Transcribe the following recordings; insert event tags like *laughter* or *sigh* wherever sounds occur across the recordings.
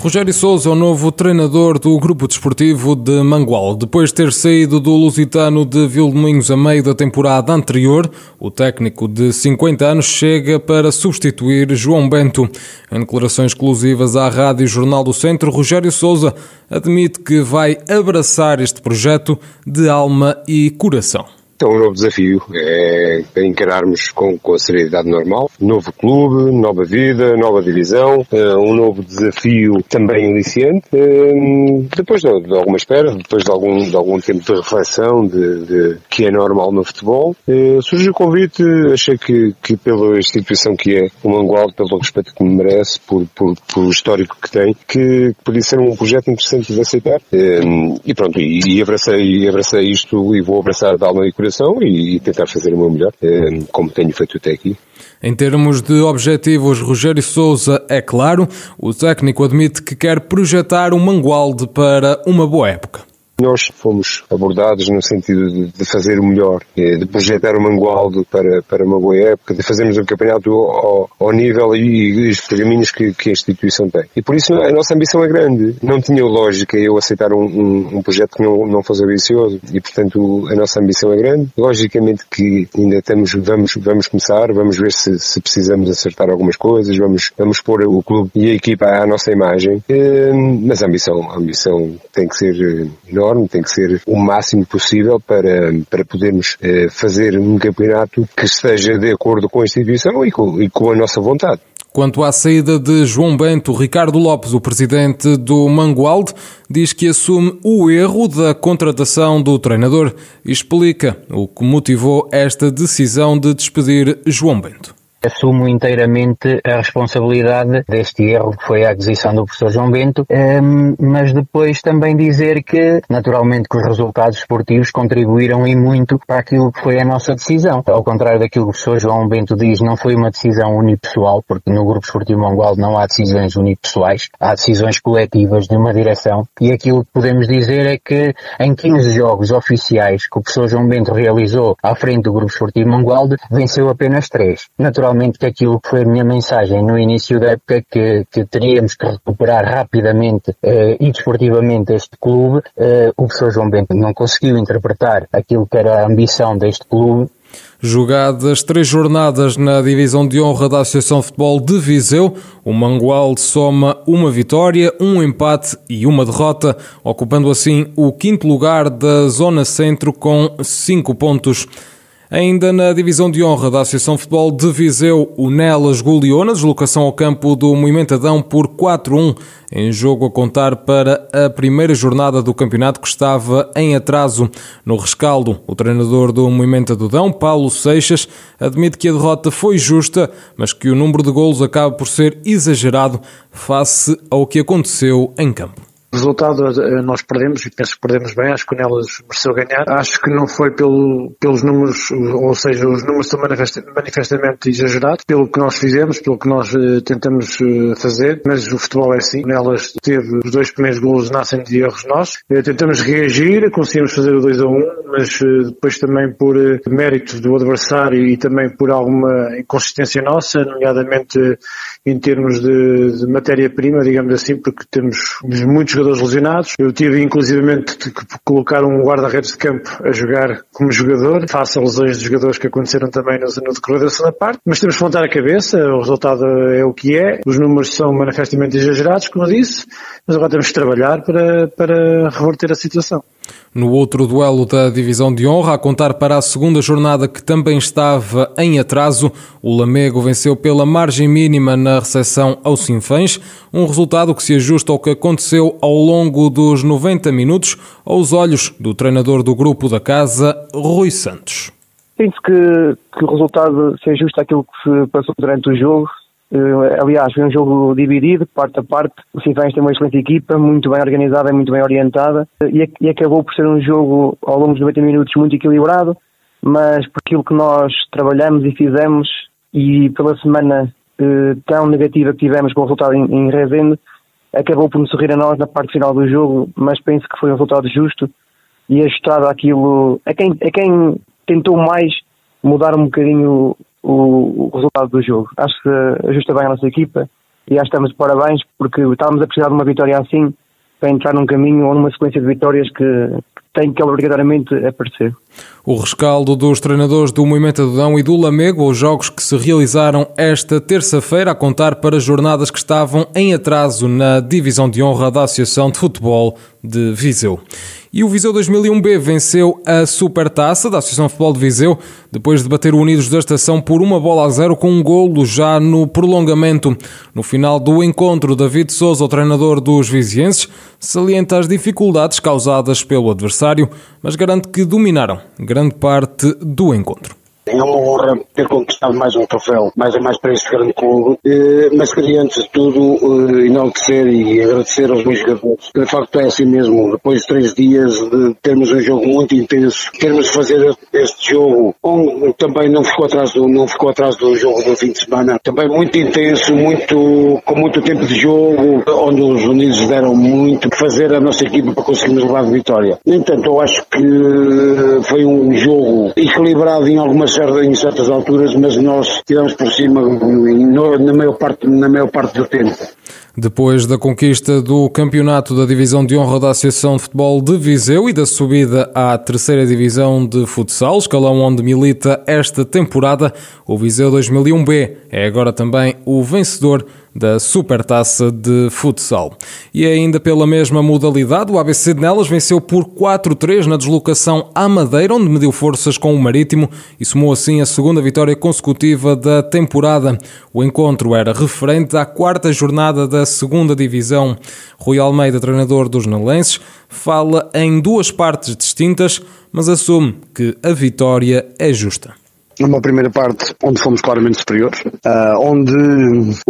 Rogério Souza é o novo treinador do Grupo Desportivo de Mangual. Depois de ter saído do Lusitano de Vildomingos a meio da temporada anterior, o técnico de 50 anos chega para substituir João Bento. Em declarações exclusivas à Rádio Jornal do Centro, Rogério Souza admite que vai abraçar este projeto de alma e coração. É um novo desafio, é encararmos com, com a seriedade normal. Novo clube, nova vida, nova divisão, é um novo desafio também iniciante. É, depois de, de, alguma espera, depois de algum, de algum tempo de reflexão de, de que é normal no futebol, surgiu o convite, achei que, que pela instituição que é o Mangualde, pelo respeito que me merece, por, por, por o histórico que tem, que podia ser um projeto interessante de aceitar. E pronto, e, e abracei, abracei isto e vou abraçar de alma e coração e tentar fazer o meu melhor, eh, como tenho feito até aqui. Em termos de objetivos, Rogério Souza é claro, o técnico admite que quer projetar o Mangualde para uma boa época. Nós fomos abordados no sentido de, de, fazer o melhor, eh, de projetar o Mangualdo para, para uma boa época, de fazermos o campeonato ao, ao nível e, e os pergaminhos que, que, a instituição tem. E por isso a nossa ambição é grande. Não tinha lógica eu aceitar um, um, um projeto que não, não fosse ambicioso e, portanto, a nossa ambição é grande. Logicamente que ainda estamos, vamos, vamos começar, vamos ver se, se precisamos acertar algumas coisas, vamos, vamos pôr o clube e a equipa à nossa imagem, eh, mas a ambição, a ambição tem que ser enorme enorme, tem que ser o máximo possível para, para podermos eh, fazer um campeonato que esteja de acordo com a instituição e com, e com a nossa vontade. Quanto à saída de João Bento, Ricardo Lopes, o presidente do Mangualde, diz que assume o erro da contratação do treinador e explica o que motivou esta decisão de despedir João Bento assumo inteiramente a responsabilidade deste erro que foi a aquisição do professor João Bento, ehm, mas depois também dizer que, naturalmente, que os resultados esportivos contribuíram e muito para aquilo que foi a nossa decisão. Ao contrário daquilo que o professor João Bento diz, não foi uma decisão unipessoal, porque no Grupo Esportivo Mongual não há decisões unipessoais, há decisões coletivas de uma direção, e aquilo que podemos dizer é que em 15 jogos oficiais que o professor João Bento realizou à frente do Grupo Esportivo Mangualde, venceu apenas 3. Naturalmente, naturalmente que aquilo foi a minha mensagem no início da época que, que teríamos que recuperar rapidamente uh, e desportivamente este clube, uh, o professor João Bento não conseguiu interpretar aquilo que era a ambição deste clube Jogadas três jornadas na divisão de honra da Associação de Futebol de Viseu, o Mangual soma uma vitória, um empate e uma derrota, ocupando assim o quinto lugar da Zona Centro com cinco pontos. Ainda na divisão de honra da Associação de Futebol de Viseu, o Nelas goleou na deslocação ao campo do Moimentadão por 4-1, em jogo a contar para a primeira jornada do campeonato que estava em atraso. No rescaldo, o treinador do Moimentadão, Paulo Seixas, admite que a derrota foi justa, mas que o número de golos acaba por ser exagerado face ao que aconteceu em campo. Resultado eh, nós perdemos e penso que perdemos bem, acho que o Nelas mereceu ganhar. Acho que não foi pelo, pelos números, ou seja, os números são manifestamente exagerados, pelo que nós fizemos, pelo que nós uh, tentamos uh, fazer, mas o futebol é assim. O Nelas teve os dois primeiros golos nascem de erros. Uh, tentamos reagir, conseguimos fazer o 2 a 1, um, mas depois também por mérito do adversário e também por alguma inconsistência nossa, nomeadamente em termos de, de matéria-prima, digamos assim, porque temos muitos jogadores lesionados. Eu tive inclusivamente que colocar um guarda-redes de campo a jogar como jogador, face a lesões de jogadores que aconteceram também no, decorrer da segunda parte, mas temos que montar a cabeça, o resultado é o que é, os números são manifestamente exagerados, como eu disse, mas agora temos que trabalhar para, para reverter a situação. No outro duelo da divisão de honra, a contar para a segunda jornada que também estava em atraso, o Lamego venceu pela margem mínima na recepção ao Sinfãs, um resultado que se ajusta ao que aconteceu ao longo dos 90 minutos aos olhos do treinador do grupo da casa, Rui Santos. Penso que, que o resultado se ajusta àquilo que se passou durante o jogo, aliás, foi um jogo dividido, parte a parte. O Sinfãs tem uma excelente equipa, muito bem organizada, muito bem orientada, uh, e, e, acabou por ser um jogo ao longo dos 90 minutos muito equilibrado, mas por aquilo que nós trabalhamos e fizemos, e pela semana eh, tão negativa que tivemos com o resultado em, em Rezende acabou por nos sorrir a nós na parte final do jogo, mas penso que foi um resultado justo. E ajustado àquilo, a quem, a quem tentou mais mudar um bocadinho o, o resultado do jogo. Acho que ajusta bem a nossa equipa e acho que estamos de parabéns porque estávamos a precisar de uma vitória assim para entrar num caminho ou numa sequência de vitórias que, tem que obrigatoriamente aparecer. O rescaldo dos treinadores do Movimento Adão e do Lamego, os jogos que se realizaram esta terça-feira, a contar para jornadas que estavam em atraso na divisão de honra da Associação de Futebol de Viseu. E o Viseu 2001B venceu a Supertaça da Associação de Futebol de Viseu, depois de bater o Unidos da Estação por uma bola a zero com um golo já no prolongamento. No final do encontro, David Souza, o treinador dos vizienses, salienta as dificuldades causadas pelo adversário, mas garante que dominaram grande parte do encontro. É uma honra ter conquistado mais um troféu, mais a mais para este grande clube, eh, mas queria antes de tudo eh, enaltecer e agradecer aos meus jogadores. De facto é assim mesmo, depois de três dias de termos um jogo muito intenso, termos de fazer este jogo, onde também não ficou atrás do, não ficou atrás do jogo do fim de semana, também muito intenso, muito, com muito tempo de jogo, onde os Unidos deram muito, fazer a nossa equipa para conseguirmos levar de vitória. No entanto, eu acho que foi um jogo equilibrado em algumas em certas alturas, mas nós tivemos por cima na maior parte, na maior parte do tempo. Depois da conquista do campeonato da Divisão de Honra da Associação de Futebol de Viseu e da subida à terceira Divisão de Futsal, escalão onde milita esta temporada, o Viseu 2001B é agora também o vencedor da Supertaça de Futsal. E ainda pela mesma modalidade, o ABC de Nelas venceu por 4-3 na deslocação à Madeira, onde mediu forças com o Marítimo e somou assim a segunda vitória consecutiva da temporada. O encontro era referente à quarta jornada da segunda divisão. Rui Almeida, treinador dos Nalenses, fala em duas partes distintas, mas assume que a vitória é justa numa primeira parte onde fomos claramente superiores, uh, onde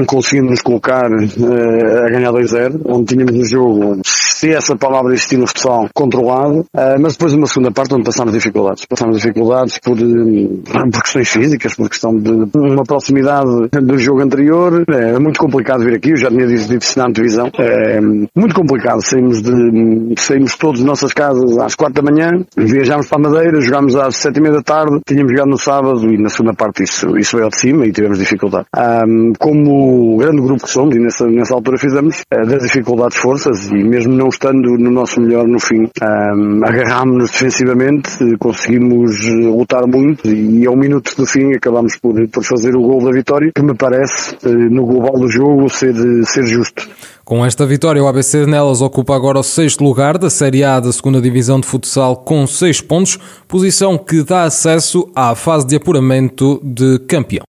conseguimos nos colocar uh, a ganhar 2-0, onde tínhamos no jogo, se essa palavra existir no futsal, controlado, uh, mas depois uma segunda parte onde passámos dificuldades. Passámos dificuldades por, *laughs* por questões físicas, por questão de uma proximidade do jogo anterior. É muito complicado vir aqui, eu já tinha dito isso na antevisão. É muito complicado. Saímos, de, saímos todos de nossas casas às 4 da manhã, viajámos para a Madeira, jogámos às 7 e meia da tarde, tínhamos jogado no sábado e na segunda parte isso, isso veio de cima e tivemos dificuldade. Um, como grande grupo que somos, e nessa, nessa altura fizemos, uh, das dificuldades forças e mesmo não estando no nosso melhor no fim, um, agarrámos-nos defensivamente, conseguimos eh, lutar muito e ao minuto do fim acabámos por, por fazer o gol da vitória, que me parece, uh, no global do jogo, ser, ser justo. Com esta vitória, o ABC Nelas ocupa agora o sexto lugar da Série A da segunda Divisão de Futsal com seis pontos, posição que dá acesso à fase de apuramento de campeão.